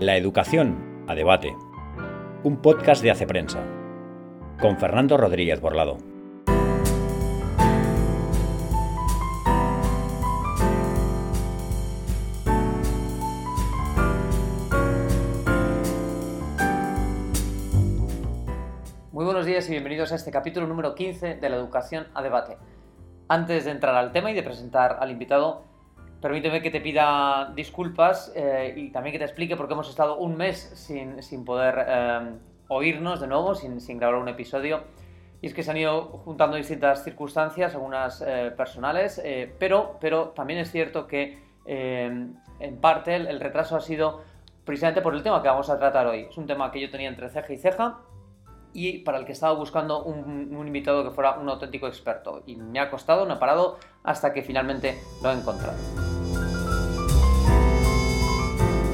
La educación a debate. Un podcast de Hace Prensa. Con Fernando Rodríguez Borlado. Muy buenos días y bienvenidos a este capítulo número 15 de la educación a debate. Antes de entrar al tema y de presentar al invitado, Permíteme que te pida disculpas eh, y también que te explique por qué hemos estado un mes sin, sin poder eh, oírnos de nuevo, sin, sin, grabar un episodio. Y es que se han ido juntando distintas circunstancias, algunas eh, personales, pero, pero también es cierto que en parte el, el retraso ha sido precisamente por el tema que vamos a tratar hoy. Es un tema que yo tenía entre ceja y ceja y para el que estaba buscando un, invitado que fuera un auténtico experto. Y me ha costado, no ha parado, hasta que finalmente lo he encontrado.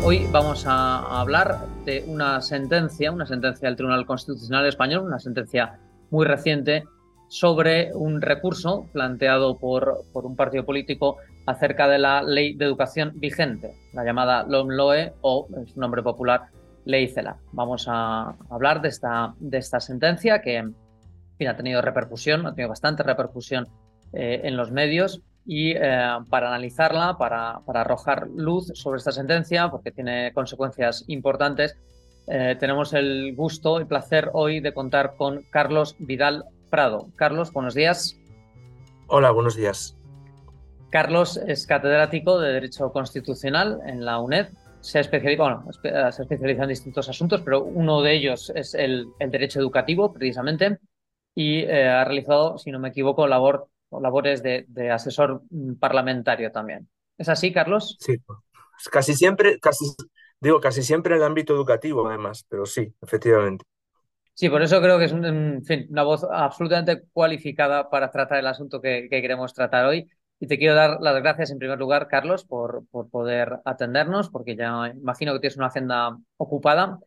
Hoy vamos a hablar de una sentencia, una sentencia del Tribunal Constitucional Español, una sentencia muy reciente sobre un recurso planteado por, por un partido político acerca de la ley de educación vigente, la llamada LOMLOE o, en su nombre popular, Ley CELA. Vamos a hablar de esta, de esta sentencia que ha tenido repercusión, ha tenido bastante repercusión eh, en los medios y eh, para analizarla, para, para, arrojar luz sobre esta sentencia, porque tiene consecuencias importantes, eh, tenemos el gusto y placer hoy de contar con Carlos Vidal Prado. Carlos, buenos días. Hola, buenos días. Carlos es catedrático de Derecho Constitucional en la UNED. Se especializa, bueno, se especializa en distintos asuntos, pero uno de ellos es el, el derecho educativo, precisamente, y eh, ha realizado, si no me equivoco, labor labores de, de, asesor parlamentario también. ¿Es así, Carlos? Sí, casi siempre, casi, digo, casi siempre en el ámbito educativo, además, pero sí, efectivamente. Sí, por eso creo que es un, en fin, una voz absolutamente cualificada para tratar el asunto que, que, queremos tratar hoy. Y te quiero dar las gracias en primer lugar, Carlos, por, por poder atendernos, porque ya imagino que tienes una agenda ocupada.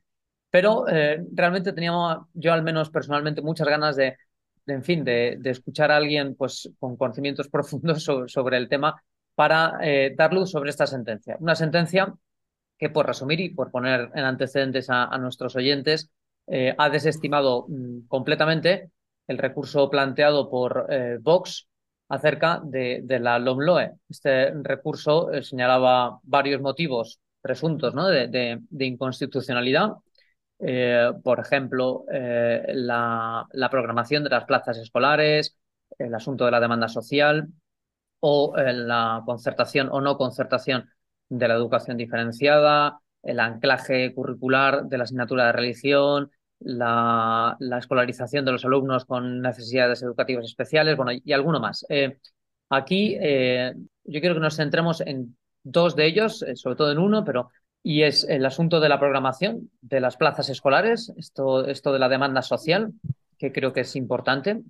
Pero eh, realmente teníamos, yo al menos personalmente, muchas ganas de, en fin, de, escuchar a alguien pues, con conocimientos profundos sobre, sobre el tema para eh, dar luz sobre esta sentencia. Una sentencia que, por resumir y por poner en antecedentes a, nuestros oyentes, eh, ha desestimado mm, completamente el recurso planteado por Vox acerca de, de, la LOMLOE. Este recurso eh, señalaba varios motivos presuntos ¿no? de, de, inconstitucionalidad eh, por ejemplo, eh, la, la, programación de las plazas escolares, el asunto de la demanda social o la concertación o no concertación de la educación diferenciada, el anclaje curricular de la asignatura de religión, la, la escolarización de los alumnos con necesidades educativas especiales, bueno, y alguno más. Eh, aquí yo quiero que nos centremos en dos de ellos, sobre todo en uno, pero y es el asunto de la programación de las plazas escolares, esto, esto de la demanda social, que creo que es importante,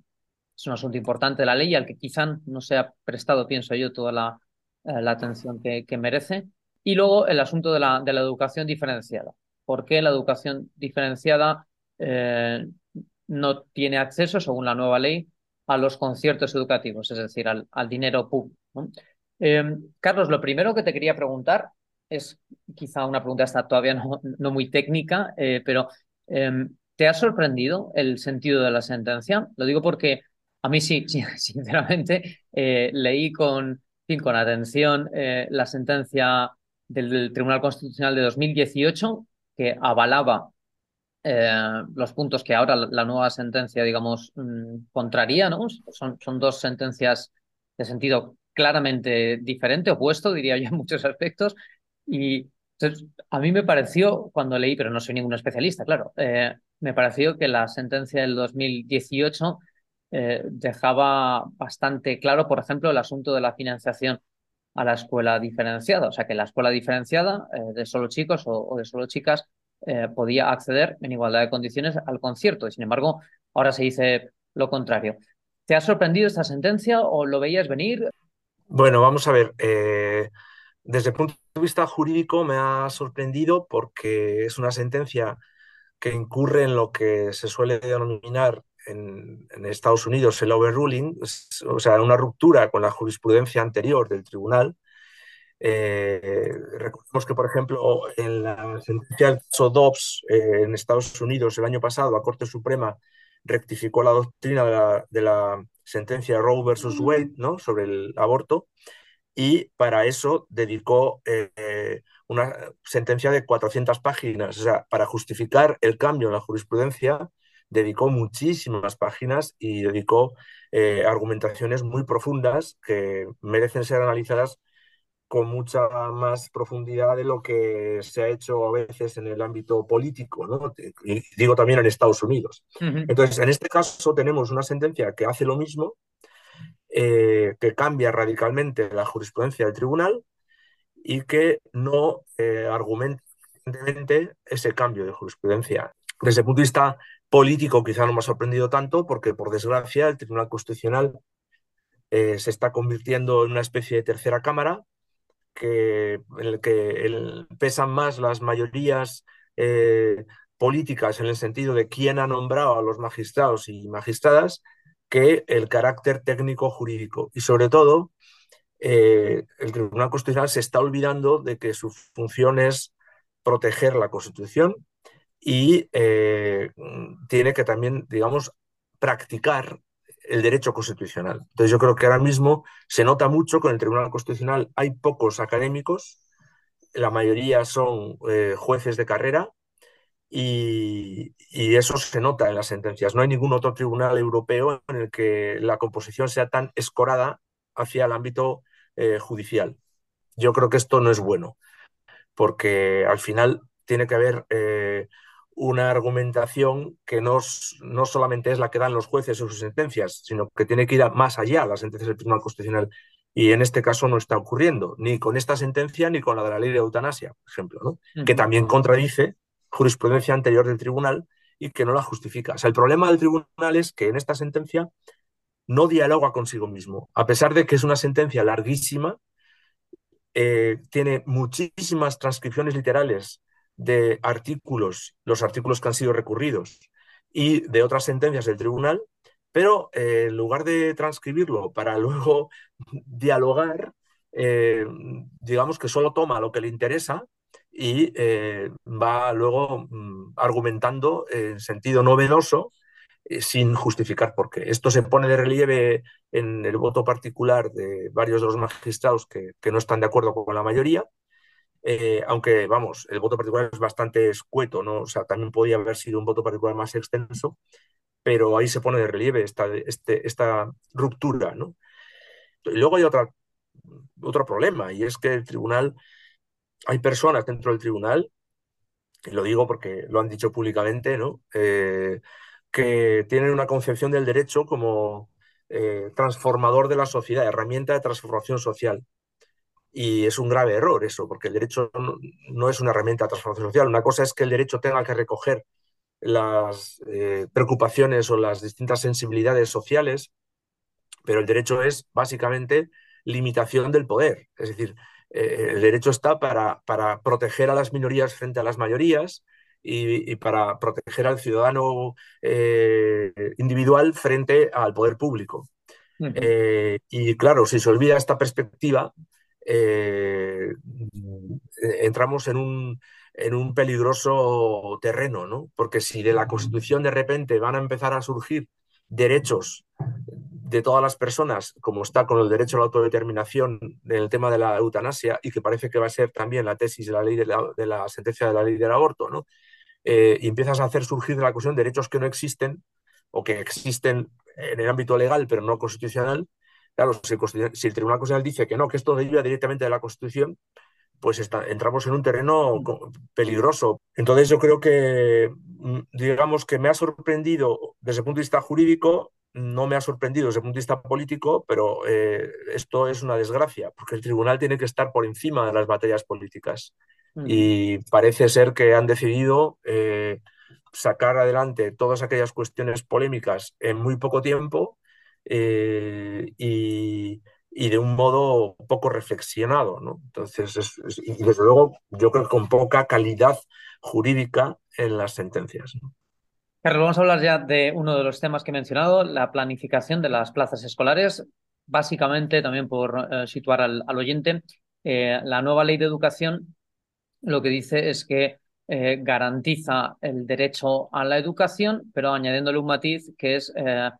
es un asunto importante de la ley al que quizá no se ha prestado, pienso yo, toda la, eh, la atención que, que, merece. Y luego el asunto de la, de la educación diferenciada. ¿Por qué la educación diferenciada eh, no tiene acceso, según la nueva ley, a los conciertos educativos, es decir, al, dinero público? Eh, Carlos, lo primero que te quería preguntar es quizá una pregunta hasta todavía no, muy técnica, eh, pero eh, ¿te ha sorprendido el sentido de la sentencia? Lo digo porque a mí sí, sí sinceramente, leí con, con atención la sentencia del, Tribunal Constitucional de 2018 que avalaba eh, los puntos que ahora la, nueva sentencia, digamos, mmm, contraría, ¿no? Son, son dos sentencias de sentido claramente diferente, opuesto, diría yo, en muchos aspectos, y a mí me pareció, cuando leí, pero no soy ningún especialista, claro, eh, me pareció que la sentencia del 2018 eh, dejaba bastante claro, por ejemplo, el asunto de la financiación a la escuela diferenciada. O sea, que la escuela diferenciada eh, de solo chicos o de solo chicas eh, podía acceder en igualdad de condiciones al concierto. Y sin embargo, ahora se dice lo contrario. ¿Te ha sorprendido esta sentencia o lo veías venir? Bueno, vamos a ver. Eh, desde el punto de vista jurídico me ha sorprendido porque es una sentencia que incurre en lo que se suele denominar en, en Estados Unidos el overruling, o sea, una ruptura con la jurisprudencia anterior del tribunal. Eh, recordemos que, por ejemplo, en la sentencia del caso Dobbs eh, en Estados Unidos el año pasado, la Corte Suprema rectificó la doctrina de la, de la sentencia Roe versus Wade ¿no? sobre el aborto y para eso dedicó eh, una sentencia de 400 páginas. O sea, para justificar el cambio en la jurisprudencia, dedicó muchísimas páginas y dedicó argumentaciones muy profundas que merecen ser analizadas con mucha más profundidad de lo que se ha hecho a veces en el ámbito político, ¿no? Y digo también en Estados Unidos. Entonces, en este caso tenemos una sentencia que hace lo mismo, eh, que cambia radicalmente la jurisprudencia del tribunal y que no eh, argumenta ese cambio de jurisprudencia. Desde el punto de vista político quizá no me ha sorprendido tanto porque, por desgracia, el Tribunal Constitucional eh, se está convirtiendo en una especie de tercera cámara en el que pesan más las mayorías eh, políticas en el sentido de quién ha nombrado a los magistrados y magistradas que el carácter técnico jurídico. Y sobre todo, eh, el Tribunal Constitucional se está olvidando de que su función es proteger la Constitución y eh, tiene que también, digamos, practicar el derecho constitucional. Entonces yo creo que ahora mismo se nota mucho que en el Tribunal Constitucional hay pocos académicos, la mayoría son eh, jueces de carrera y, eso se nota en las sentencias. No hay ningún otro tribunal europeo en el que la composición sea tan escorada hacia el ámbito eh, judicial. Yo creo que esto no es bueno, porque al final tiene que haber eh, una argumentación que no, no solamente es la que dan los jueces en sus sentencias, sino que tiene que ir más allá las sentencias del Tribunal Constitucional. Y en este caso no está ocurriendo, ni con esta sentencia ni con la de la ley de eutanasia, por ejemplo, ¿no? que también contradice jurisprudencia anterior del tribunal y que no la justifica. O sea, el problema del tribunal es que en esta sentencia no dialoga consigo mismo. A pesar de que es una sentencia larguísima, eh, tiene muchísimas transcripciones literales de artículos, los artículos que han sido recurridos y de otras sentencias del tribunal, pero eh, en lugar de transcribirlo para luego dialogar, eh, digamos que solo toma lo que le interesa y eh, va luego mm, argumentando en sentido novedoso sin justificar por qué. Esto se pone de relieve en el voto particular de varios de los magistrados que, que no están de acuerdo con la mayoría eh, aunque, vamos, el voto particular es bastante escueto, ¿no? O sea, también podía haber sido un voto particular más extenso, pero ahí se pone de relieve esta, este, esta ruptura, ¿no? Y luego hay otra, otro problema, y es que el tribunal, hay personas dentro del tribunal, y lo digo porque lo han dicho públicamente, ¿no? Eh, que tienen una concepción del derecho como eh, transformador de la sociedad, herramienta de transformación social. Y es un grave error eso, porque el derecho no, es una herramienta de transformación social. Una cosa es que el derecho tenga que recoger las eh, preocupaciones o las distintas sensibilidades sociales, pero el derecho es básicamente limitación del poder. Es decir, eh, el derecho está para, para, proteger a las minorías frente a las mayorías y, para proteger al ciudadano eh, individual frente al poder público. y claro, si se olvida esta perspectiva, eh, entramos en un, en un peligroso terreno, ¿no? Porque si de la Constitución de repente van a empezar a surgir derechos de todas las personas, como está con el derecho a la autodeterminación en el tema de la eutanasia, y que parece que va a ser también la tesis de la ley de la, sentencia de la ley del aborto, ¿no? Eh, y empiezas a hacer surgir de la Constitución derechos que no existen o que existen en el ámbito legal pero no constitucional, Claro, si el, Tribunal Constitucional dice que no, que esto deriva directamente de la Constitución, pues entramos en un terreno peligroso. Entonces yo creo que, mm, digamos que me ha sorprendido desde el punto de vista jurídico, no me ha sorprendido desde el punto de vista político, pero eh, esto es una desgracia, porque el tribunal tiene que estar por encima de las batallas políticas. Y parece ser que han decidido eh, sacar adelante todas aquellas cuestiones polémicas en muy poco tiempo eh, y, de un modo poco reflexionado. ¿no? Entonces, y desde luego, yo creo que con poca calidad jurídica en las sentencias. Carlos, vamos a hablar ya de uno de los temas que he mencionado, la planificación de las plazas escolares. Básicamente, también por eh, situar al, oyente, la nueva ley de educación lo que dice es que garantiza el derecho a la educación, pero añadiéndole un matiz que es eh,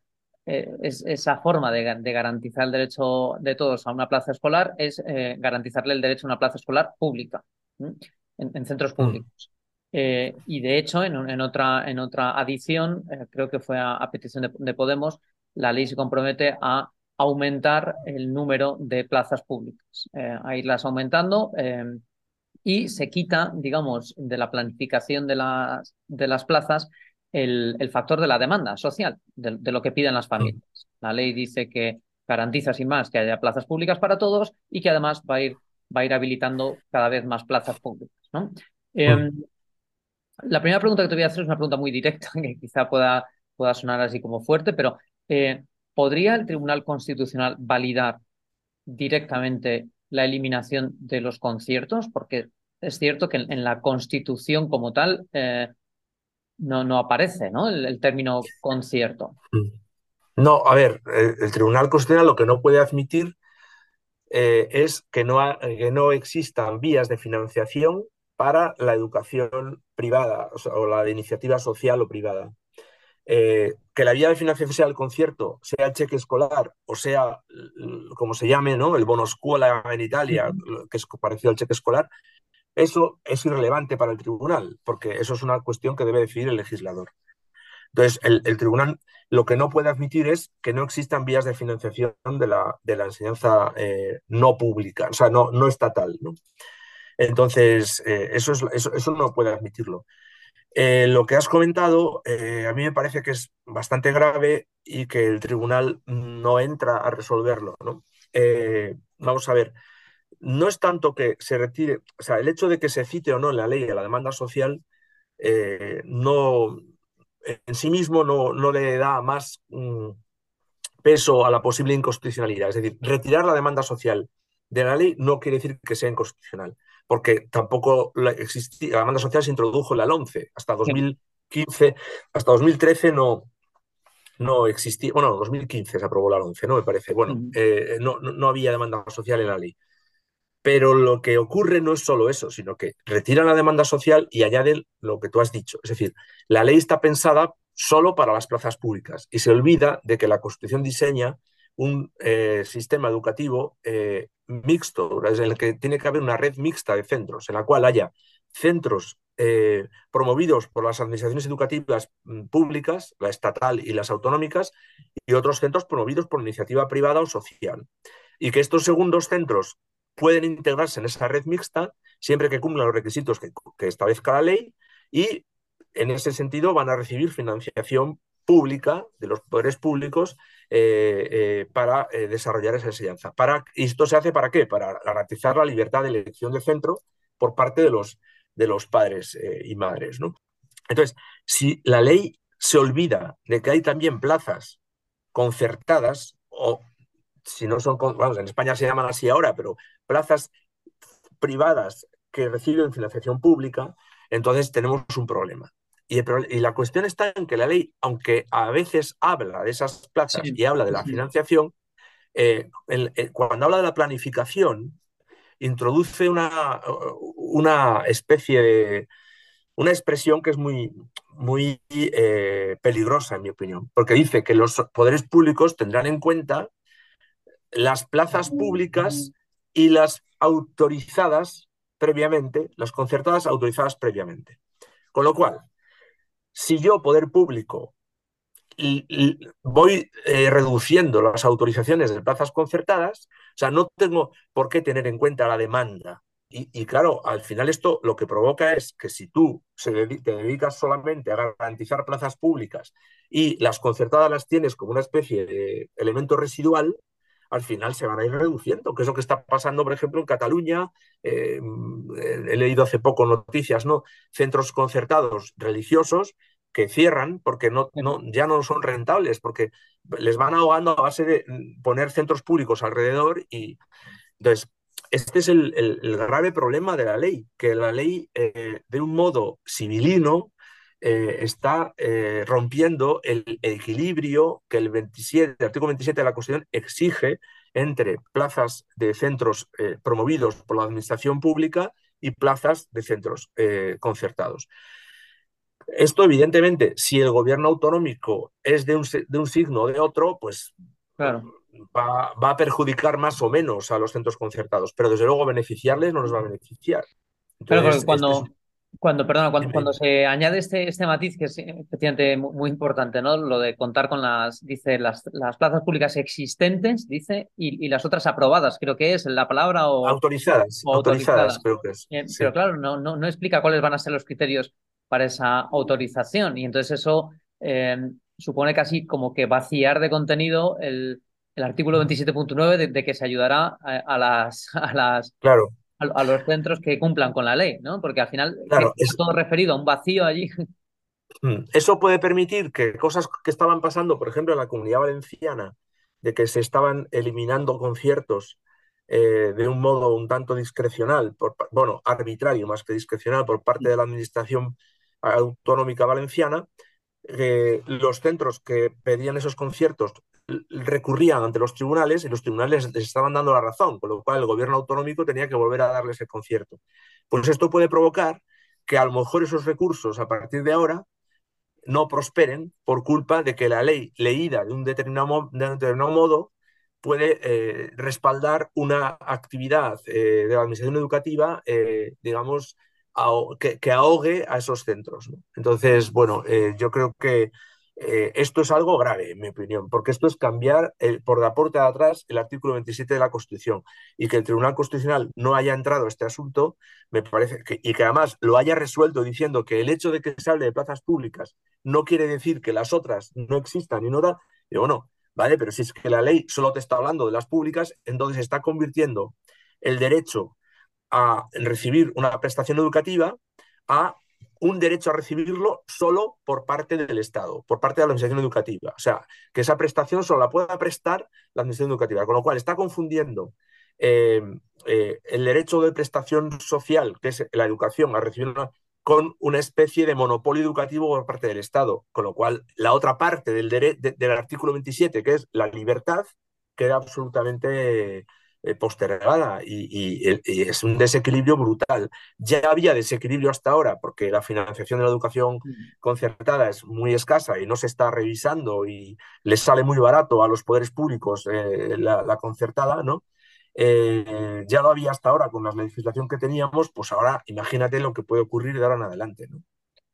es, esa forma de, garantizar el derecho de todos a una plaza escolar es eh, garantizarle el derecho a una plaza escolar pública, en, centros mm. públicos. Eh, y de hecho, en, otra, en otra adición, creo que fue a, petición de, Podemos, la ley se compromete a aumentar el número de plazas públicas, a irlas aumentando y se quita, digamos, de la planificación de las, de las plazas el, factor de la demanda social, de, lo que piden las familias. La ley dice que garantiza sin más que haya plazas públicas para todos y que además va a ir, va a ir habilitando cada vez más plazas públicas. ¿no? Em, la primera pregunta que te voy a hacer es una pregunta muy directa, que quizá pueda, pueda sonar así como fuerte, pero eh, ¿podría el Tribunal Constitucional validar directamente la eliminación de los conciertos? Porque es cierto que en, la Constitución como tal eh, no, no aparece, ¿no? El, término concierto. No, a ver, el, Tribunal Constitucional lo que no puede admitir eh, es que no, que no existan vías de financiación para la educación privada o, la de iniciativa social o privada. Eh, que la vía de financiación sea el concierto, sea el cheque escolar o sea, como se llame, ¿no? el bono escuela en Italia, que es parecido al cheque escolar, eso es irrelevante para el tribunal, porque eso es una cuestión que debe decidir el legislador. Entonces, el, tribunal lo que no puede admitir es que no existan vías de financiación de la, de la enseñanza eh, no pública, o sea, no, no estatal. Entonces, eh, eso, es, eso, no puede admitirlo. Eh, lo que has comentado, a mí me parece que es bastante grave y que el tribunal no entra a resolverlo. vamos a ver, no es tanto que se retire, o sea, el hecho de que se cite o no en la ley a la demanda social, eh, no, en sí mismo no, no le da más mm, peso a la posible inconstitucionalidad. Es decir, retirar la demanda social de la ley no quiere decir que sea inconstitucional, porque tampoco la, la demanda social se introdujo en la 11. Hasta 2015, hasta 2013 no, no existía, bueno, 2015 se aprobó la 11, ¿no? Me parece. Bueno, eh, no, no, había demanda social en la ley. Pero lo que ocurre no es solo eso, sino que retiran la demanda social y añaden lo que tú has dicho. Es decir, la ley está pensada solo para las plazas públicas y se olvida de que la Constitución diseña un eh, sistema educativo eh, mixto, en el que tiene que haber una red mixta de centros, en la cual haya centros eh, promovidos por las administraciones educativas mm, públicas, la estatal y las autonómicas, y otros centros promovidos por iniciativa privada o social. Y que estos segundos centros pueden integrarse en esa red mixta siempre que cumplan los requisitos que, establezca la ley y en ese sentido van a recibir financiación pública de los poderes públicos eh, eh, para eh, desarrollar esa enseñanza. Para, ¿Y esto se hace para qué? Para garantizar la libertad de elección de centro por parte de los, de los padres y madres. ¿no? Entonces, si la ley se olvida de que hay también plazas concertadas o si no son, vamos, en España se llaman así ahora, pero plazas privadas que reciben financiación pública, entonces tenemos un problema. Y, la cuestión está en que la ley, aunque a veces habla de esas plazas y habla de la financiación, eh, eh, cuando habla de la planificación, introduce una, una especie de, una expresión que es muy, muy eh, peligrosa, en mi opinión, porque dice que los poderes públicos tendrán en cuenta las plazas públicas y las autorizadas previamente, las concertadas autorizadas previamente. Con lo cual, si yo, poder público, voy eh, reduciendo las autorizaciones de plazas concertadas, o sea, no tengo por qué tener en cuenta la demanda. Y, claro, al final esto lo que provoca es que si tú te dedicas solamente a garantizar plazas públicas y las concertadas las tienes como una especie de elemento residual, al final se van a ir reduciendo, que es lo que está pasando, por ejemplo, en Cataluña. Eh, he leído hace poco noticias, ¿no? Centros concertados religiosos que cierran porque no, no, ya no son rentables, porque les van ahogando a base de poner centros públicos alrededor y entonces este es el, grave problema de la ley, que la ley eh, de un modo civilino eh, está eh, rompiendo el, equilibrio que el, 27, el artículo 27 de la Constitución exige entre plazas de centros eh, promovidos por la administración pública y plazas de centros concertados. Esto, evidentemente, si el gobierno autonómico es de un, de un signo o de otro, pues claro. va, va, a perjudicar más o menos a los centros concertados, pero desde luego beneficiarles no nos va a beneficiar. Entonces, cuando, este cuando, perdona, cuando, cuando, se añade este, este matiz, que es efectivamente muy, importante, ¿no? Lo de contar con las, dice, las, las plazas públicas existentes, dice, y, y, las otras aprobadas, creo que es la palabra o. Autorizadas, o autorizadas, creo que es. Eh, pero claro, no, no, no, explica cuáles van a ser los criterios para esa autorización. Y entonces eso eh, supone casi como que vaciar de contenido el, el artículo 27.9 de, de, que se ayudará a, a las, a las claro a, los centros que cumplan con la ley, ¿no? Porque al final claro, es todo referido a un vacío allí. Mm, eso puede permitir que cosas que estaban pasando, por ejemplo, en la comunidad valenciana, de que se estaban eliminando conciertos eh, de un modo un tanto discrecional, por, bueno, arbitrario más que discrecional por parte de la Administración Autonómica Valenciana, eh, los centros que pedían esos conciertos recurrían ante los tribunales y los tribunales les estaban dando la razón, con lo cual el gobierno autonómico tenía que volver a darles el concierto. Pues esto puede provocar que a lo mejor esos recursos a partir de ahora no prosperen por culpa de que la ley leída de un determinado, modo puede eh, respaldar una actividad eh, de la administración educativa, eh, digamos, que, ahogue a esos centros. Entonces, bueno, yo creo que eh, esto es algo grave, en mi opinión, porque esto es cambiar el, por la puerta de atrás el artículo 27 de la Constitución y que el Tribunal Constitucional no haya entrado a este asunto, me parece, que, y que además lo haya resuelto diciendo que el hecho de que se hable de plazas públicas no quiere decir que las otras no existan y no da, digo, no, vale, pero si es que la ley solo te está hablando de las públicas, entonces está convirtiendo el derecho a recibir una prestación educativa a un derecho a recibirlo solo por parte del Estado, por parte de la Administración Educativa. O sea, que esa prestación solo la pueda prestar la Administración Educativa, con lo cual está confundiendo eh, eh, el derecho de prestación social, que es la educación, a recibirla con una especie de monopolio educativo por parte del Estado, con lo cual la otra parte del, del artículo 27, que es la libertad, queda absolutamente eh, postergada y, es un desequilibrio brutal. Ya había desequilibrio hasta ahora porque la financiación de la educación concertada es muy escasa y no se está revisando y les sale muy barato a los poderes públicos eh, la, concertada, ¿no? Eh, ya lo había hasta ahora con la legislación que teníamos, pues ahora imagínate lo que puede ocurrir de ahora en adelante, ¿no?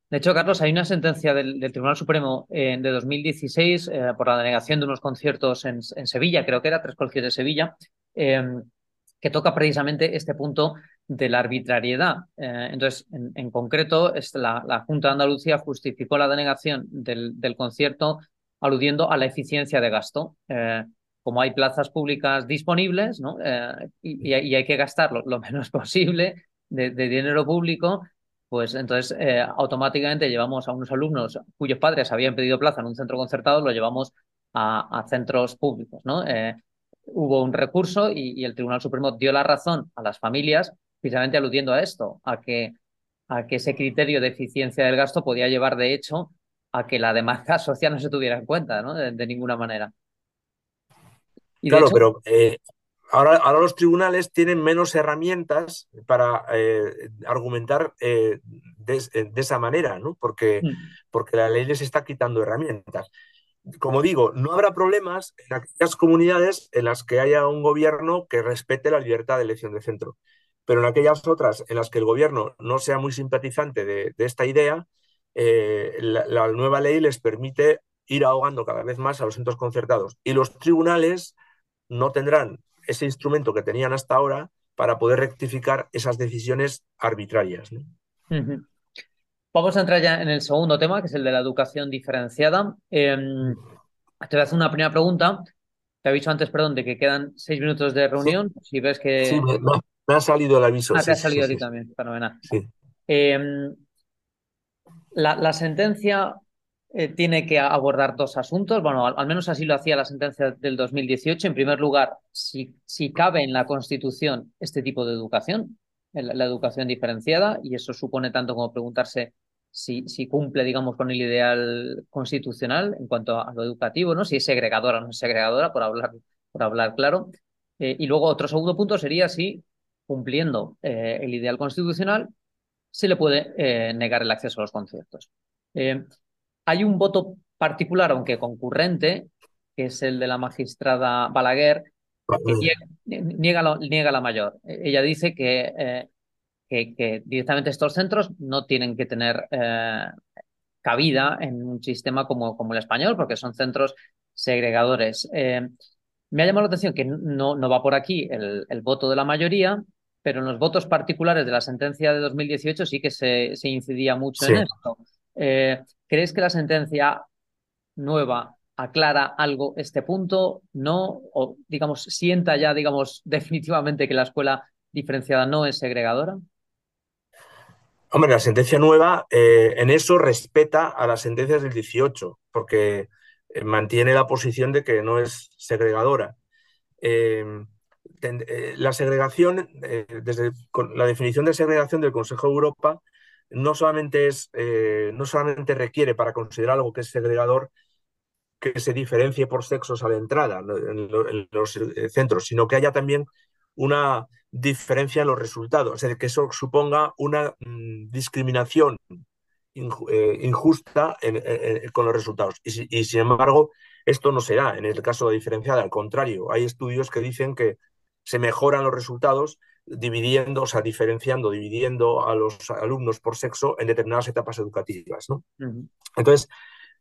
De hecho, Carlos, hay una sentencia del, Tribunal Supremo de 2016 por la denegación de unos conciertos en, en, Sevilla, creo que era, tres colegios de Sevilla, Em, que toca precisamente este punto de la arbitrariedad. Eh, entonces, en, concreto, la, Junta de Andalucía justificó la denegación del, concierto aludiendo a la eficiencia de gasto. Eh, como hay plazas públicas disponibles. Eh, y, hay que gastar lo, menos posible de, dinero público, pues entonces automáticamente llevamos a unos alumnos cuyos padres habían pedido plaza en un centro concertado, lo llevamos a, a centros públicos. ¿no? Hubo un recurso y, el Tribunal Supremo dio la razón a las familias, precisamente aludiendo a esto, a que, a que ese criterio de eficiencia del gasto podía llevar, de hecho, a que la demanda social no se tuviera en cuenta, ¿no? De, ninguna manera. claro, pero eh, ahora, ahora los tribunales tienen menos herramientas para eh, argumentar eh, de, esa manera, ¿no? Porque, mm. porque la ley les está quitando herramientas como digo, no habrá problemas en aquellas comunidades en las que haya un gobierno que respete la libertad de elección de centro. Pero en aquellas otras en las que el gobierno no sea muy simpatizante de, esta idea, eh, la, nueva ley les permite ir ahogando cada vez más a los centros concertados. Y los tribunales no tendrán ese instrumento que tenían hasta ahora para poder rectificar esas decisiones arbitrarias. Vamos a entrar ya en el segundo tema, que es el de la educación diferenciada. Em, te voy a hacer una primera pregunta. Te dicho antes, perdón, de que quedan seis minutos de reunión. Si ves que. Sí, me, ha salido el aviso. Ah, te ha salido a ti también, fenomenal. Eh, la, sentencia eh, tiene que abordar dos asuntos. Bueno, al, menos así lo hacía la sentencia del 2018. En primer lugar, si, si cabe en la Constitución este tipo de educación, la educación diferenciada, y eso supone tanto como preguntarse si, si, cumple, digamos, con el ideal constitucional en cuanto a lo educativo, ¿no? Si es segregadora o no es segregadora, por hablar, por hablar claro. Eh, y luego otro segundo punto sería si, cumpliendo eh, el ideal constitucional, se le puede eh, negar el acceso a los conciertos. hay un voto particular, aunque concurrente, que es el de la magistrada Balaguer, que niega, niega, la mayor. Ella dice que que, directamente estos centros no tienen que tener eh, cabida en un sistema como, como el español, porque son centros segregadores. Eh, me ha llamado la atención que no, no va por aquí el, el, voto de la mayoría, pero en los votos particulares de la sentencia de 2018 sí que se, se incidía mucho en esto. Eh, ¿Crees que la sentencia nueva aclara algo este punto? ¿No? ¿O, digamos, sienta ya, digamos, definitivamente que la escuela diferenciada no es segregadora? Hombre, la sentencia nueva eh, en eso respeta a las sentencias del 18, porque eh, mantiene la posición de que no es segregadora. Em, eh, la segregación, desde la definición de segregación del Consejo de Europa, no solamente, es, no solamente requiere para considerar algo que es segregador que se diferencie por sexos a la entrada en los centros, sino que haya también una diferencia en los resultados, es decir, que eso suponga una mm, discriminación eh, injusta con los resultados. Y, sin embargo, esto no se da en el caso de diferenciada, al contrario, hay estudios que dicen que se mejoran los resultados dividiendo, o sea, diferenciando, dividiendo a los alumnos por sexo en determinadas etapas educativas. ¿no? Entonces,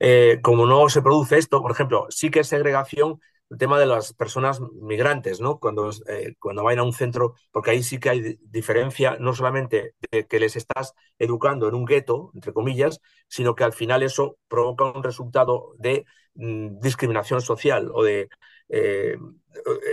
eh, como no se produce esto, por ejemplo, sí que es segregación el tema de las personas migrantes, ¿no? Cuando, eh, cuando vayan a un centro, porque ahí sí que hay diferencia, no solamente de que les estás educando en un gueto, entre comillas, sino que al final eso provoca un resultado de mm, discriminación social o de eh,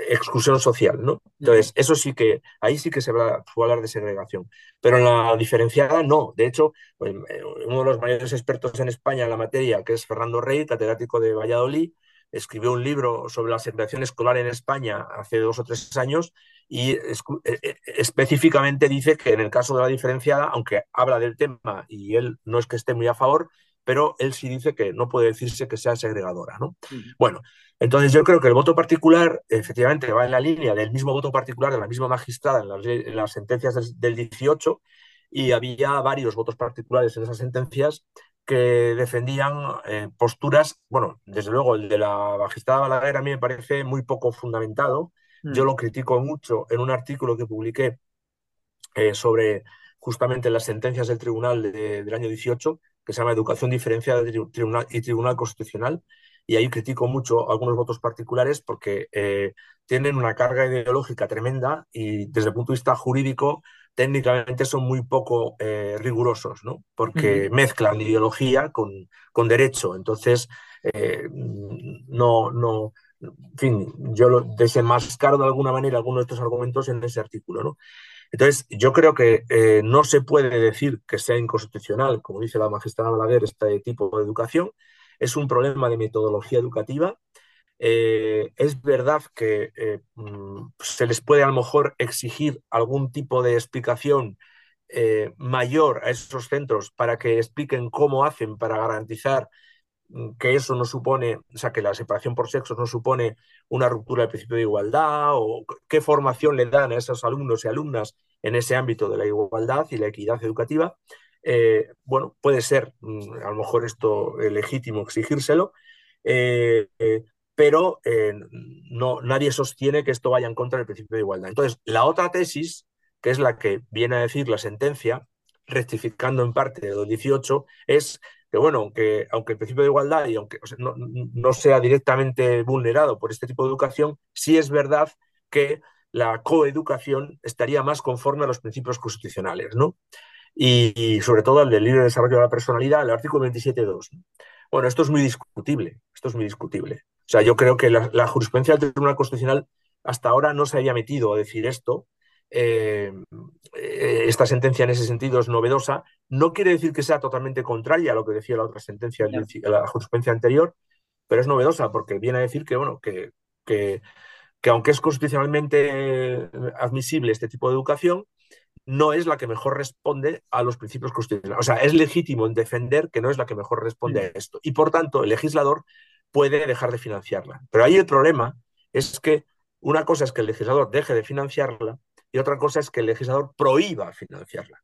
exclusión social, ¿no? Entonces, eso sí que, ahí sí que se va a hablar de segregación. Pero en la diferenciada, no. De hecho, pues, eh, uno de los mayores expertos en España en la materia, que es Fernando Rey, catedrático de Valladolid, escribió un libro sobre la segregación escolar en España hace dos o tres años y eh, eh, específicamente dice que en el caso de la diferenciada, aunque habla del tema y él no es que esté muy a favor, pero él sí dice que no puede decirse que sea segregadora. ¿no? Bueno, entonces yo creo que el voto particular efectivamente va en la línea del mismo voto particular de la misma magistrada en las, sentencias del, del 18 y había varios votos particulares en esas sentencias que defendían eh, posturas, bueno, desde luego el de la magistrada Balaguer a mí me parece muy poco fundamentado. Yo mm. lo critico mucho en un artículo que publiqué eh, sobre justamente las sentencias del tribunal del año 18, que se llama Educación Diferenciada tribunal y Tribunal Constitucional, y ahí critico mucho algunos votos particulares porque eh, tienen una carga ideológica tremenda y desde el punto de vista jurídico técnicamente son muy poco eh, rigurosos, ¿no? Porque mezclan ideología con, con derecho. Entonces, eh, no, no, en fin, yo lo desenmascaro de alguna manera algunos de estos argumentos en ese artículo, ¿no? Entonces, yo creo que eh, no se puede decir que sea inconstitucional, como dice la magistrada Balaguer, este tipo de educación. Es un problema de metodología educativa eh, es verdad que eh, mm, se les puede a lo mejor exigir algún tipo de explicación eh, mayor a esos centros para que expliquen cómo hacen para garantizar mm, que eso no supone, o sea, que la separación por sexos no supone una ruptura del principio de igualdad o qué formación le dan a esos alumnos y alumnas en ese ámbito de la igualdad y la equidad educativa. bueno, puede ser mm, a lo mejor esto legítimo exigírselo, pero eh, no, nadie sostiene que esto vaya en contra del principio de igualdad. Entonces, la otra tesis, que es la que viene a decir la sentencia, rectificando en parte de los 18, es que, bueno, que aunque el principio de igualdad y aunque no, sea directamente vulnerado por este tipo de educación, sí es verdad que la coeducación estaría más conforme a los principios constitucionales, ¿no? Y, sobre todo al del libre desarrollo de la personalidad, el artículo 27.2. Bueno, esto es muy discutible, esto es muy discutible. O sea, yo creo que la, jurisprudencia del Tribunal Constitucional hasta ahora no se había metido a decir esto. Eh, eh, esta sentencia en ese sentido es novedosa. No quiere decir que sea totalmente contraria a lo que decía la otra sentencia, la jurisprudencia anterior, pero es novedosa porque viene a decir que, bueno, que, que, aunque es constitucionalmente admisible este tipo de educación, no es la que mejor responde a los principios constitucionales. O sea, es legítimo defender que no es la que mejor responde a esto. Y por tanto, el legislador puede dejar de financiarla. Pero ahí el problema es que una cosa es que el legislador deje de financiarla y otra cosa es que el legislador prohíba financiarla.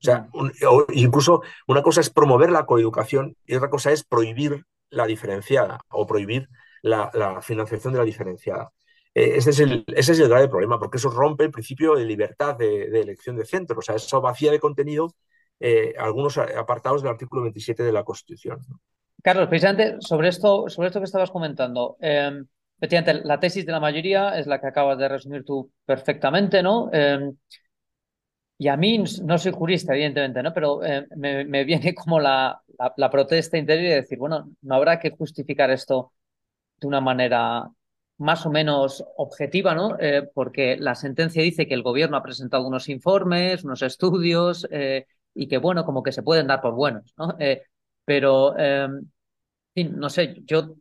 O sea, incluso una cosa es promover la coeducación y otra cosa es prohibir la diferenciada o prohibir la, financiación de la diferenciada. Eh, ese, es el, ese es el grave problema, porque eso rompe el principio de libertad de, elección de centro. O sea, eso vacía de contenido eh, algunos apartados del artículo 27 de la Constitución. Carlos, precisamente sobre esto, sobre esto que estabas comentando, eh, la tesis de la mayoría es la que acabas de resumir tú perfectamente, ¿no? Em, y a mí, no soy jurista, evidentemente, ¿no? Pero eh, me, viene como la, la, protesta interior y decir, bueno, no habrá que justificar esto de una manera más o menos objetiva, ¿no? Eh, porque la sentencia dice que el gobierno ha presentado unos informes, unos estudios, eh, y que, bueno, como que se pueden dar por buenos, ¿no? Pero, em, no sé, yo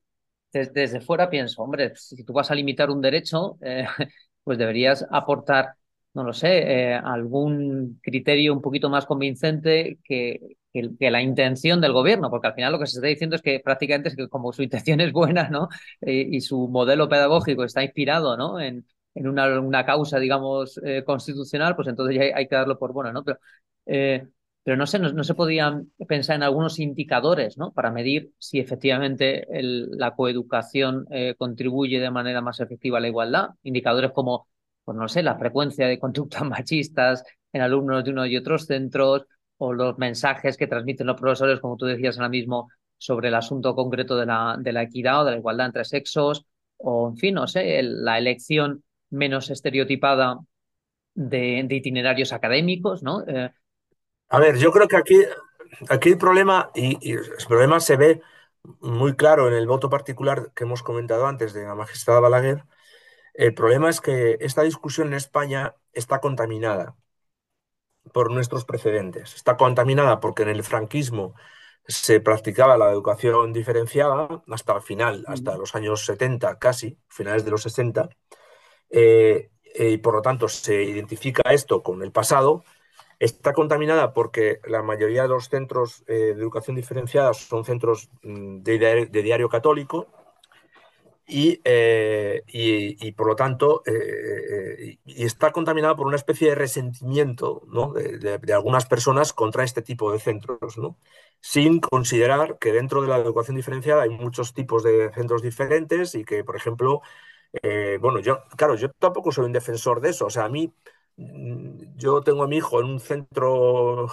desde, desde, fuera pienso, hombre, si tú vas a limitar un derecho, pues deberías aportar no lo sé, eh, algún criterio un poquito más convincente que, que, la intención del gobierno, porque al final lo que se está diciendo es que prácticamente es que como su intención es buena, ¿no? Eh, y su modelo pedagógico está inspirado, ¿no? En, en una, una causa, digamos, eh, constitucional, pues entonces ya hay, que darlo por bueno, ¿no? Pero, pero no sé, no, se podían pensar en algunos indicadores, ¿no? Para medir si efectivamente la coeducación contribuye de manera más efectiva a la igualdad. Indicadores como pues no sé, la frecuencia de conductas machistas en alumnos de uno y otros centros, o los mensajes que transmiten los profesores, como tú decías ahora mismo, sobre el asunto concreto de la, de la equidad o de la igualdad entre sexos, o en fin, no sé, la elección menos estereotipada de, itinerarios académicos, ¿no? Eh, a ver, yo creo que aquí, aquí el problema, y, y, el problema se ve muy claro en el voto particular que hemos comentado antes de la magistrada Balaguer, el problema es que esta discusión en España está contaminada por nuestros precedentes. Está contaminada porque en el franquismo se practicaba la educación diferenciada hasta el final, hasta los años 70 casi, finales de los 60, eh, eh, y por lo tanto se identifica esto con el pasado. Está contaminada porque la mayoría de los centros eh, de educación diferenciada son centros mm, de diario católico, eh, y, y, por lo tanto eh, y está contaminado por una especie de resentimiento ¿no? de, algunas personas contra este tipo de centros, ¿no? sin considerar que dentro de la educación diferenciada hay muchos tipos de centros diferentes y que, por ejemplo, bueno, yo, claro, yo tampoco soy un defensor de eso, o sea, a mí, yo tengo a mi hijo en un centro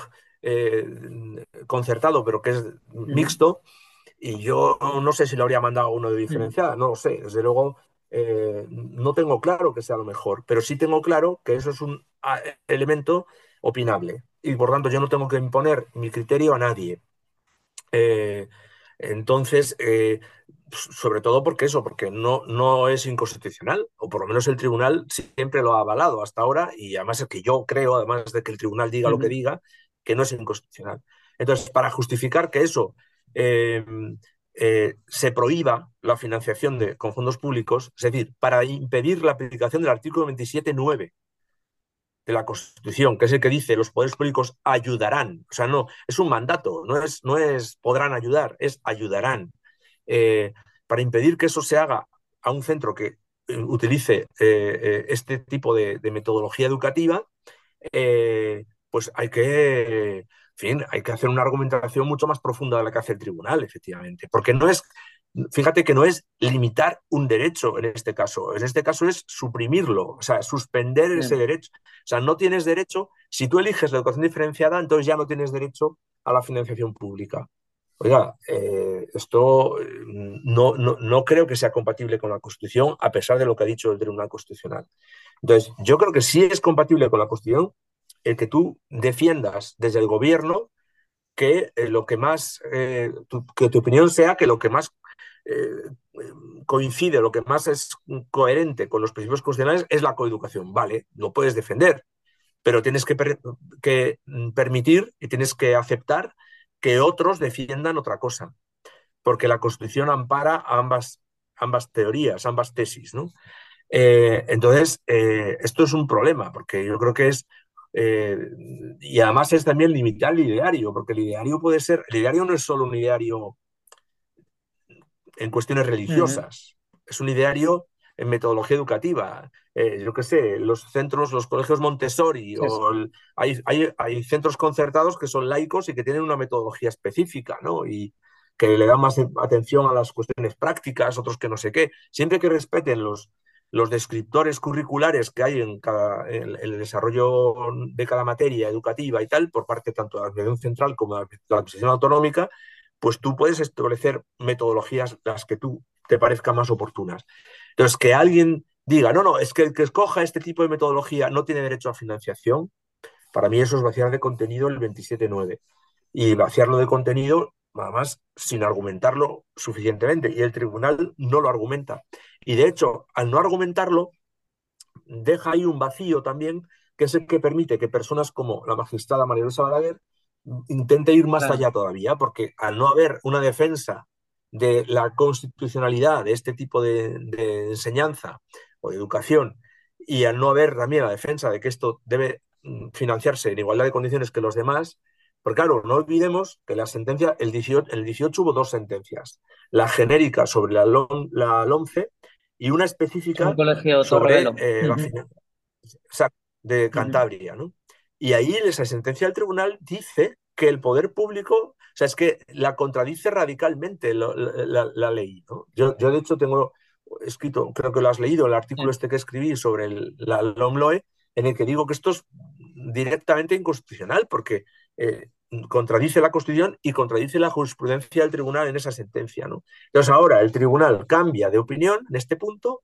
concertado, pero que es mixto y yo no sé si lo habría mandado uno de diferenciada, no lo sé. Desde luego, eh, no tengo claro que sea lo mejor, pero sí tengo claro que eso es un ah, elemento opinable. Y por tanto, yo no tengo que imponer mi criterio a nadie. Eh, entonces, eh, sobre todo porque eso, porque no, no es inconstitucional, o por lo menos el tribunal siempre lo ha avalado hasta ahora, y además es que yo creo, además de que el tribunal diga lo que diga, que no es inconstitucional. Entonces, para justificar que eso Em, eh, se prohíba la financiación de, con fondos públicos, es decir, para impedir la aplicación del artículo 27.9 de la Constitución, que es el que dice los poderes públicos ayudarán, o sea, no, es un mandato, no es, no es podrán ayudar, es ayudarán. Eh, para impedir que eso se haga a un centro que eh, utilice este tipo de metodología educativa, pues hay que fin, hay que hacer una argumentación mucho más profunda de la que hace el tribunal, efectivamente, porque no es, fíjate que no es limitar un derecho en este caso, en este caso es suprimirlo, o sea, suspender ese derecho. O sea, no tienes derecho, si tú eliges la educación diferenciada, entonces ya no tienes derecho a la financiación pública. Oiga, eh, esto mm, no, no, no, creo que sea compatible con la Constitución, a pesar de lo que ha dicho el Tribunal Constitucional. Entonces, yo creo que sí es compatible con la Constitución el que tú defiendas desde el gobierno que eh, lo que más, eh, que tu opinión sea que lo que más coincide, lo que más es coherente con los principios constitucionales es la coeducación. Vale, lo puedes defender, pero tienes que, que permitir y tienes que aceptar que otros defiendan otra cosa, porque la Constitución ampara ambas, ambas teorías, ambas tesis, ¿no? entonces, esto es un problema, porque yo creo que es eh, y además es también limitar el ideario, porque el ideario puede ser, el ideario no es solo un ideario en cuestiones religiosas, es un ideario en metodología educativa. Eh, yo qué sé, los centros, los colegios Montessori, o hay, hay, hay, centros concertados que son laicos y que tienen una metodología específica, ¿no? Y que le dan más atención a las cuestiones prácticas, otros que no sé qué. Siempre que respeten los, los descriptores curriculares que hay en, cada, en, el desarrollo de cada materia educativa y tal, por parte tanto de la Administración Central como de la Administración Autonómica, pues tú puedes establecer metodologías las que tú te parezcan más oportunas. Entonces, que alguien diga, no, no, es que el que escoja este tipo de metodología no tiene derecho a financiación, para mí eso es vaciar de contenido el 27.9. Y vaciarlo de contenido, además, sin argumentarlo suficientemente. Y el tribunal no lo argumenta. Y de hecho, al no argumentarlo, deja ahí un vacío también, que es el que permite que personas como la magistrada María Luisa Balaguer intente ir más allá todavía, porque al no haber una defensa de la constitucionalidad de este tipo de, enseñanza o de educación y al no haber también la defensa de que esto debe mm, financiarse en igualdad de condiciones que los demás, porque claro, no olvidemos que la sentencia, el 18, el 18 hubo dos sentencias, la genérica sobre la, la LOMCE y una específica sobre eh, de Cantabria, ¿no? Y ahí esa sentencia del tribunal dice que el poder público o sea, es que la contradice radicalmente la, ley. Yo, yo, de hecho, tengo escrito, creo que lo has leído, el artículo este que escribí sobre el, la LOMLOE, en el que digo que esto es directamente inconstitucional, porque eh, contradice la Constitución y contradice la jurisprudencia del tribunal en esa sentencia. ¿no? Entonces, ahora el tribunal cambia de opinión en este punto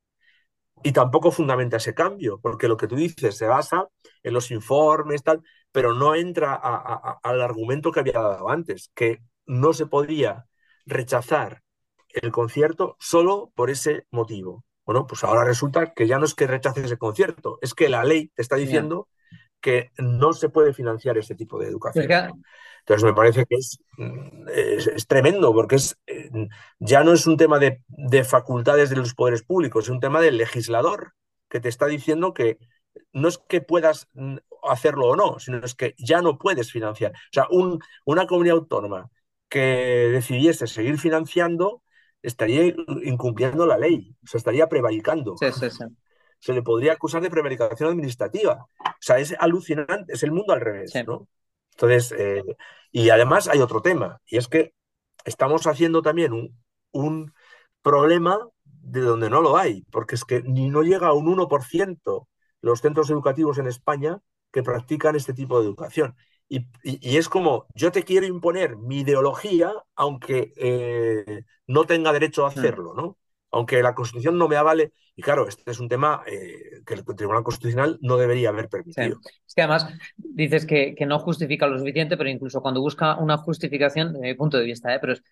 y tampoco fundamenta ese cambio, porque lo que tú dices se basa en los informes, tal, pero no entra al argumento que había dado antes, que no se podría rechazar el concierto solo por ese motivo. Bueno, pues ahora resulta que ya no es que rechaces ese concierto, es que la ley te está diciendo que no se puede financiar ese tipo de educación. Entonces me parece que es, es, tremendo, porque es, eh, ya no es un tema de, de, facultades de los poderes públicos, es un tema del legislador que te está diciendo que no es que puedas mm, hacerlo o no, sino es que ya no puedes financiar. O sea, un, una comunidad autónoma que decidiese seguir financiando estaría incumpliendo la ley, o sea, estaría prevaricando. Se le podría acusar de prevaricación administrativa. O sea, es alucinante, es el mundo al revés, ¿no? Entonces, eh, y además hay otro tema, y es que estamos haciendo también un, un problema de donde no lo hay, porque es que ni no llega a un 1% los centros educativos en España que practican este tipo de educación. Y, es como, yo te quiero imponer mi ideología, aunque eh, no tenga derecho a mm. hacerlo, ¿no? Aunque la Constitución no me avale. Y claro, este es un tema eh, que el Tribunal Constitucional no debería haber permitido. Es que además dices que, que, no justifica lo suficiente, pero incluso cuando busca una justificación, de mi punto de vista, ¿eh? pero es,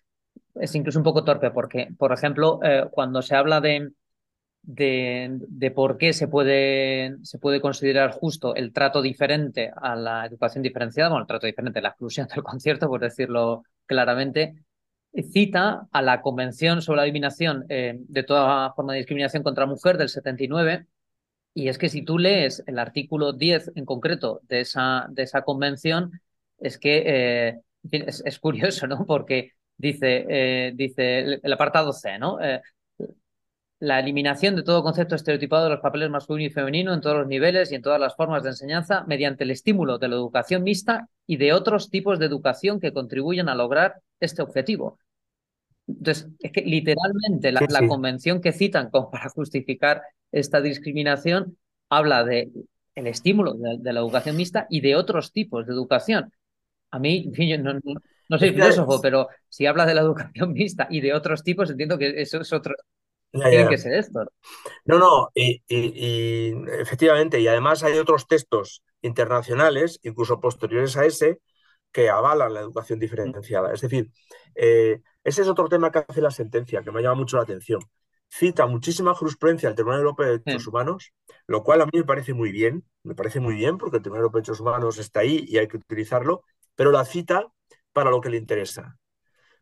es incluso un poco torpe, porque, por ejemplo, cuando se habla de, de, por qué se puede, se puede considerar justo el trato diferente a la educación diferenciada, bueno, el trato diferente, la exclusión del concierto, por decirlo claramente, cita a la Convención sobre la Eliminación eh, de toda forma de discriminación contra la mujer del 79, y es que si tú lees el artículo 10 en concreto de esa, de esa convención, es que eh, es, curioso, ¿no? Porque dice, eh, dice el, apartado C, ¿no? La eliminación de todo concepto estereotipado de los papeles masculino y femenino en todos los niveles y en todas las formas de enseñanza mediante el estímulo de la educación mixta y de otros tipos de educación que contribuyen a lograr este objetivo. Entonces, es que literalmente la, convención que citan como para justificar esta discriminación habla de el estímulo de, la educación mixta y de otros tipos de educación. A mí, no, no soy filósofo, pero si habla de la educación mixta y de otros tipos, entiendo que eso es otro, tiene que ser esto. No, no, y, efectivamente, y además hay otros textos internacionales, incluso posteriores a ese, que avalan la educación diferenciada. Es decir, eh, ese es otro tema que hace la sentencia, que me llama mucho la atención. Cita muchísima jurisprudencia del Tribunal Europeo de Derechos Humanos, lo cual a mí me parece muy bien, me parece muy bien porque el Tribunal Europeo de Derechos Humanos está ahí y hay que utilizarlo, pero la cita para lo que le interesa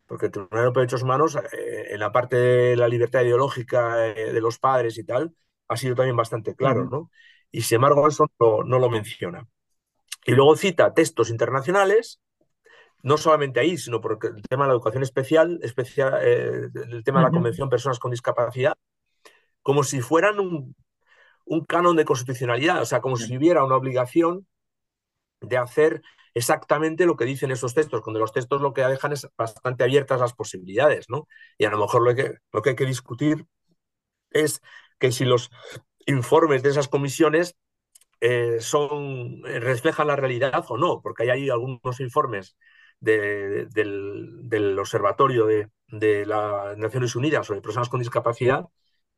porque el Tribunal Europeo de Derechos Humanos, eh, en la parte de la libertad ideológica eh, de los padres y tal, ha sido también bastante claro, ¿no? Y sin embargo, eso no, lo menciona. Y luego cita textos internacionales, no solamente ahí, sino porque el tema de la educación especial, especial eh, el tema de la Convención de Personas con Discapacidad, como si fueran un, un canon de constitucionalidad, o sea, como si hubiera una obligación de hacer exactamente lo que dicen esos textos, cuando los textos lo que dejan es bastante abiertas las posibilidades, ¿no? Y a lo mejor lo que, lo que hay que discutir es que si los informes de esas comisiones eh, son, eh, reflejan la realidad o no, porque hay ahí algunos informes del, del, Observatorio de, de las Naciones Unidas sobre personas con discapacidad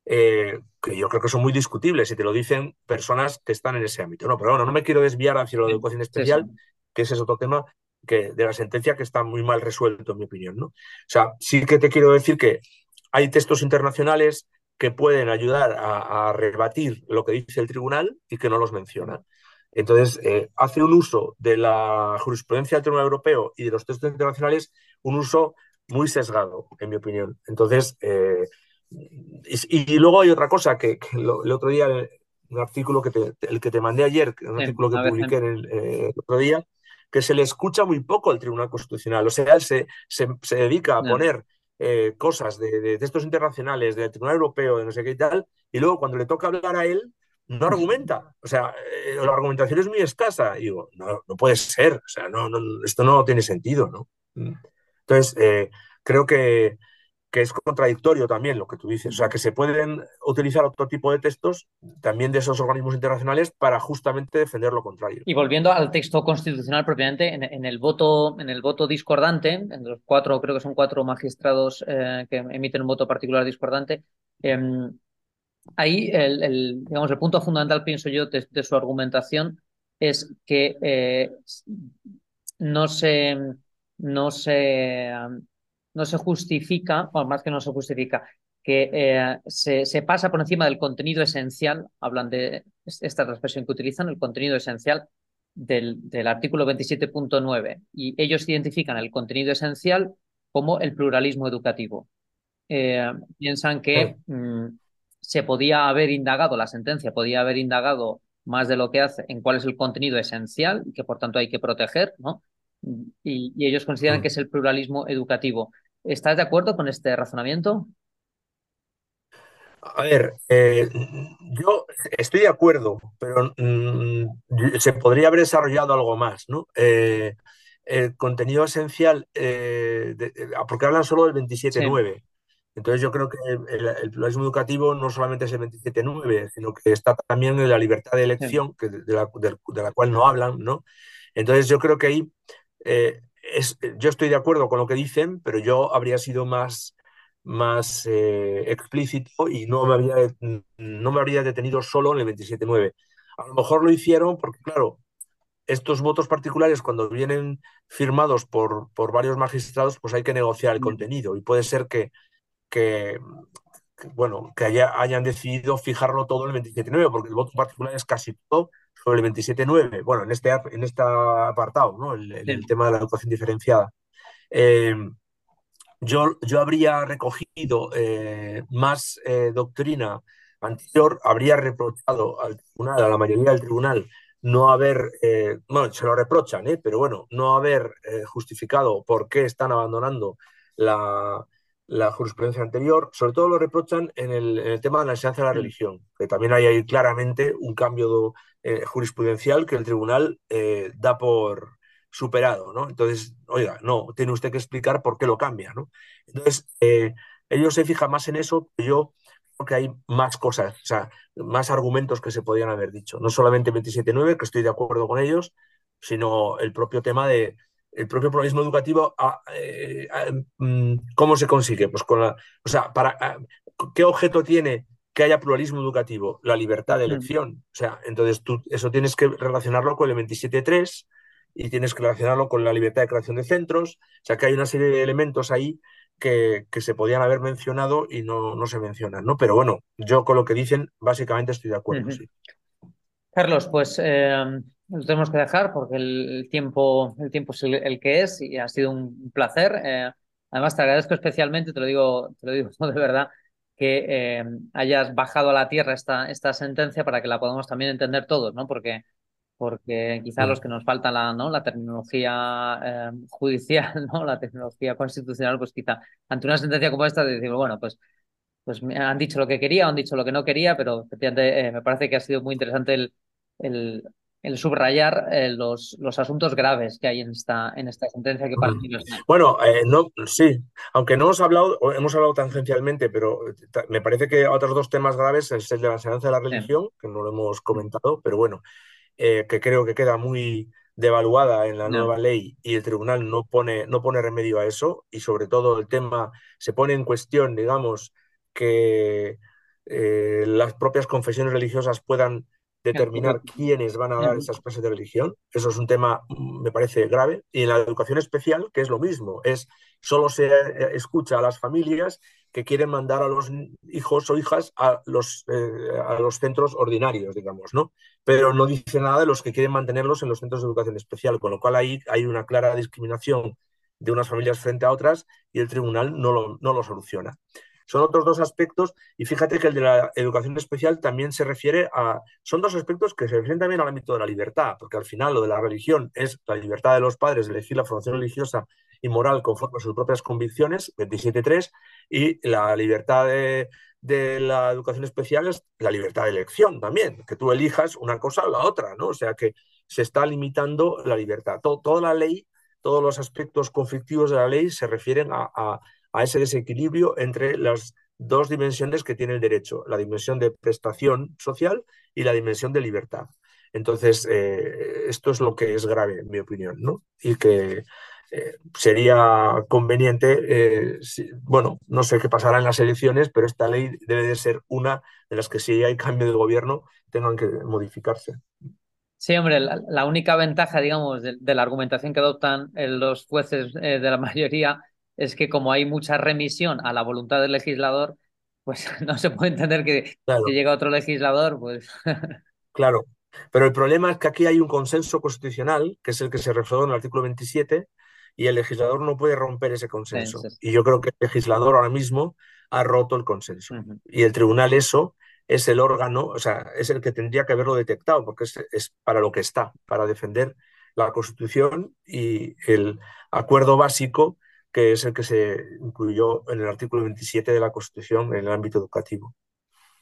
eh, que yo creo que son muy discutibles y te lo dicen personas que están en ese ámbito. No, pero bueno, no me quiero desviar hacia de educación especial, que ese es otro tema que, de la sentencia que está muy mal resuelto, en mi opinión. ¿no? O sea, sí que te quiero decir que hay textos internacionales que pueden ayudar a, rebatir lo que dice el tribunal y que no los menciona. Entonces, eh, hace un uso de la jurisprudencia del Tribunal Europeo y de los textos internacionales, un uso muy sesgado, en mi opinión. Entonces, eh, y, luego hay otra cosa que, el otro día, un artículo que te, el que te mandé ayer, un artículo que publiqué eh, el, otro día, que se le escucha muy poco al Tribunal Constitucional. O sea, él se, se, dedica a poner eh, cosas de, textos internacionales, del Tribunal Europeo, de no sé qué y tal, y luego cuando le toca hablar a él, no argumenta. O sea, eh, la argumentación es muy escasa. Y digo, no, no puede ser. O sea, no, esto no tiene sentido, ¿no? Entonces, creo que, que es contradictorio también lo que tú dices, o sea, que se pueden utilizar otro tipo de textos también de esos organismos internacionales para justamente defender lo contrario. Y volviendo al texto constitucional propiamente, en, el voto en el voto discordante, en los cuatro, creo que son cuatro magistrados eh, que emiten un voto particular discordante, em, ahí el, digamos, el punto fundamental, pienso yo, de, su argumentación es que eh, no se no se no se justifica, o más que no se justifica, que eh, se, pasa por encima del contenido esencial, hablan de esta expresión que utilizan, el contenido esencial del, del artículo 27.9, y ellos identifican el contenido esencial como el pluralismo educativo. Eh, piensan que mm, se podía haber indagado, la sentencia podía haber indagado más de lo que hace en cuál es el contenido esencial y que por tanto hay que proteger, ¿no? Y, ellos consideran mm. que es el pluralismo educativo. ¿Estás de acuerdo con este razonamiento? A ver, eh, yo estoy de acuerdo, pero mm, se podría haber desarrollado algo más, ¿no? Eh, el contenido esencial, eh, porque hablan solo del 27.9. Entonces yo creo que el, pluralismo educativo no solamente es el 27.9, sino que está también en la libertad de elección, que de, la, de, la, cual no hablan, ¿no? Entonces yo creo que ahí yo estoy de acuerdo con lo que dicen, pero yo habría sido más, más eh, explícito y no me, habría, no me habría detenido solo en el 27.9. A lo mejor lo hicieron porque, claro, estos votos particulares, cuando vienen firmados por, por varios magistrados, pues hay que negociar el mm. contenido y puede ser que, que, bueno, que hayan decidido fijarlo todo en el 27.9, porque el voto particular es casi todo sobre el 27.9, bueno, en este, en este apartado, ¿no? el, tema de la educación diferenciada. Eh, yo, yo habría recogido eh, más eh, doctrina anterior, habría reprochado al tribunal, a la mayoría del tribunal, no haber, bueno, se lo reprochan, pero bueno, no haber justificado por qué están abandonando la, la jurisprudencia anterior, sobre todo lo reprochan en el, tema de la enseñanza de la mm. religión, que también hay ahí claramente un cambio eh, jurisprudencial que el tribunal eh, da por superado, ¿no? Entonces, oiga, no, tiene usted que explicar por qué lo cambia, ¿no? Entonces, eh, ellos se fijan más en eso, que yo creo que hay más cosas, o sea, más argumentos que se podían haber dicho. No solamente 27.9, que estoy de acuerdo con ellos, sino el propio tema de el propio pluralismo educativo, mm, ¿cómo se consigue? Pues con la, o sea, para, ¿qué objeto tiene que haya pluralismo educativo? La libertad de elección. O sea, entonces tú eso tienes que relacionarlo con el 27.3 y tienes que relacionarlo con la libertad de creación de centros. O sea, que hay una serie de elementos ahí que, que se podían haber mencionado y no, no, se mencionan, ¿no? Pero bueno, yo con lo que dicen, básicamente estoy de acuerdo, sí. Carlos, pues eh, nos tenemos que dejar porque el, tiempo, el tiempo es el, que es y ha sido un placer. Eh, además, te agradezco especialmente, te lo digo, te lo digo de verdad, que eh, hayas bajado a la tierra esta, esta sentencia para que la podamos también entender todos, ¿no? Porque porque quizá los que nos falta la, ¿no? la terminología eh, judicial, ¿no? la tecnología constitucional, pues quizá ante una sentencia como esta decimos, bueno, pues, pues me han dicho lo que quería, han dicho lo que no quería, pero efectivamente eh, me parece que ha sido muy interesante el, el, el subrayar eh, los, los asuntos graves que hay en esta, en esta sentencia que para Bueno, no, sí, aunque no hemos hablado, hemos hablado tangencialmente, pero me parece que otros dos temas graves es el de la enseñanza de la religión, que no lo hemos comentado, pero bueno, eh, que creo que queda muy devaluada en la nueva ley y el tribunal no pone, no pone remedio a eso y sobre todo el tema se pone en cuestión, digamos, que eh, las propias confesiones religiosas puedan determinar quiénes van a dar esas clases de religión. Eso es un tema, mm, me parece, grave. Y en la educación especial, que es lo mismo, es solo se eh, escucha a las familias que quieren mandar a los hijos o hijas a los, eh, a los centros ordinarios, digamos, ¿no? Pero no dice nada de los que quieren mantenerlos en los centros de educación especial, con lo cual ahí hay una clara discriminación de unas familias frente a otras y el tribunal no lo, no lo soluciona. Son otros dos aspectos y fíjate que el de la educación especial también se refiere a... Son dos aspectos que se refieren también al ámbito de la libertad, porque al final lo de la religión es la libertad de los padres de elegir la formación religiosa y moral conforme a sus propias convicciones, 27.3, y la libertad de, la educación especial es la libertad de elección también, que tú elijas una cosa o la otra, ¿no? O sea que se está limitando la libertad. toda la ley, todos los aspectos conflictivos de la ley se refieren a, ese desequilibrio entre las dos dimensiones que tiene el derecho, la dimensión de prestación social y la dimensión de libertad. Entonces, eh, esto es lo que es grave, en mi opinión, ¿no? Y que eh, sería conveniente, eh, bueno, no sé qué pasará en las elecciones, pero esta ley debe de ser una de las que si hay cambio de gobierno tengan que modificarse. Sí, hombre, la, única ventaja, digamos, de, la argumentación que adoptan los jueces de la mayoría es que como hay mucha remisión a la voluntad del legislador, pues no se puede entender que, si llega otro legislador, pues... claro, pero el problema es que aquí hay un consenso constitucional, que es el que se reflejó en el artículo 27, y el legislador no puede romper ese consenso. Y yo creo que el legislador ahora mismo ha roto el consenso. Y el tribunal eso es el órgano, o sea, es el que tendría que haberlo detectado, porque es, para lo que está, para defender la Constitución y el acuerdo básico que es el que se incluyó en el artículo 27 de la Constitución en el ámbito educativo.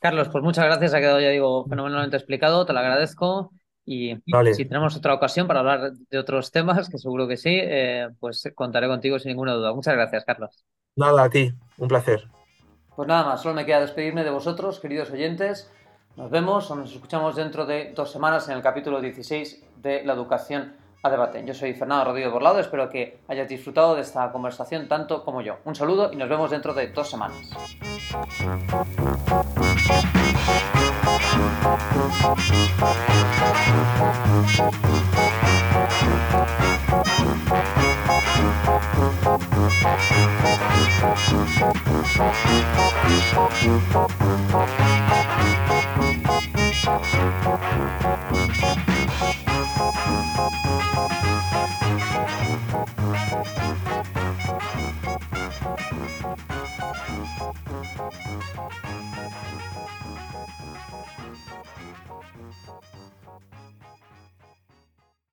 Carlos, pues muchas gracias, ha quedado ya digo fenomenalmente explicado, te lo agradezco. Y si tenemos otra ocasión para hablar de otros temas, que seguro que sí, eh, pues contaré contigo sin ninguna duda. Muchas gracias, Carlos. Nada, a ti, un placer. Pues nada más, solo me queda despedirme de vosotros, queridos oyentes. Nos vemos o nos escuchamos dentro de dos semanas en el capítulo 16 de La Educación a Debate. Yo soy Fernando Rodríguez Borlado, espero que hayas disfrutado de esta conversación tanto como yo. Un saludo y nos vemos dentro de dos semanas.